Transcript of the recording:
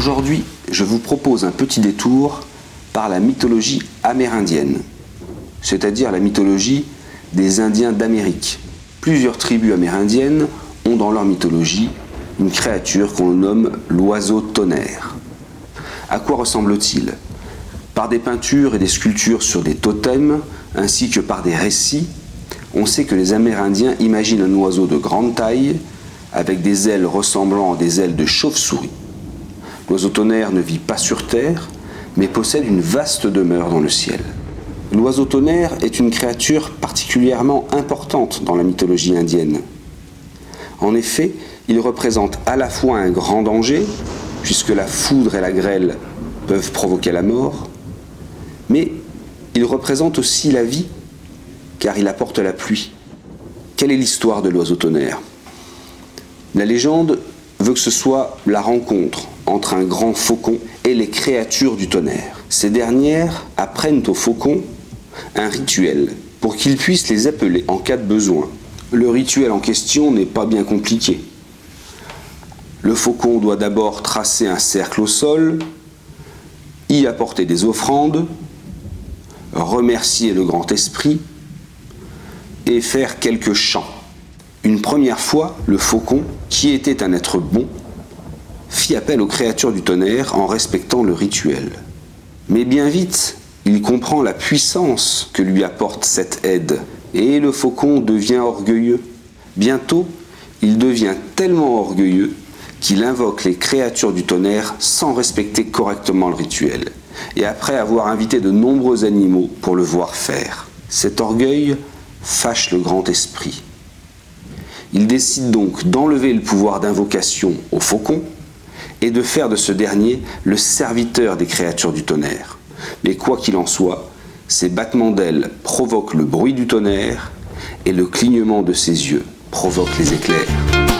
Aujourd'hui, je vous propose un petit détour par la mythologie amérindienne, c'est-à-dire la mythologie des Indiens d'Amérique. Plusieurs tribus amérindiennes ont dans leur mythologie une créature qu'on nomme l'oiseau tonnerre. À quoi ressemble-t-il? Par des peintures et des sculptures sur des totems, ainsi que par des récits, on sait que les Amérindiens imaginent un oiseau de grande taille, avec des ailes ressemblant à des ailes de chauve-souris. L'oiseau tonnerre ne vit pas sur Terre, mais possède une vaste demeure dans le ciel. L'oiseau tonnerre est une créature particulièrement importante dans la mythologie indienne. En effet, il représente à la fois un grand danger, puisque la foudre et la grêle peuvent provoquer la mort, mais il représente aussi la vie, car il apporte la pluie. Quelle est l'histoire de l'oiseau tonnerre? La légende veut que ce soit la rencontre entre un grand faucon et les créatures du tonnerre. Ces dernières apprennent au faucon un rituel pour qu'il puisse les appeler en cas de besoin. Le rituel en question n'est pas bien compliqué. Le faucon doit d'abord tracer un cercle au sol, y apporter des offrandes, remercier le grand esprit et faire quelques chants. Une première fois, le faucon, qui était un être bon, fit appel aux créatures du tonnerre en respectant le rituel. Mais bien vite, il comprend la puissance que lui apporte cette aide, et le faucon devient orgueilleux. Bientôt, il devient tellement orgueilleux qu'il invoque les créatures du tonnerre sans respecter correctement le rituel, et après avoir invité de nombreux animaux pour le voir faire. Cet orgueil fâche le grand esprit. Il décide donc d'enlever le pouvoir d'invocation au faucon et de faire de ce dernier le serviteur des créatures du tonnerre. Mais quoi qu'il en soit, ses battements d'ailes provoquent le bruit du tonnerre et le clignement de ses yeux provoque les éclairs.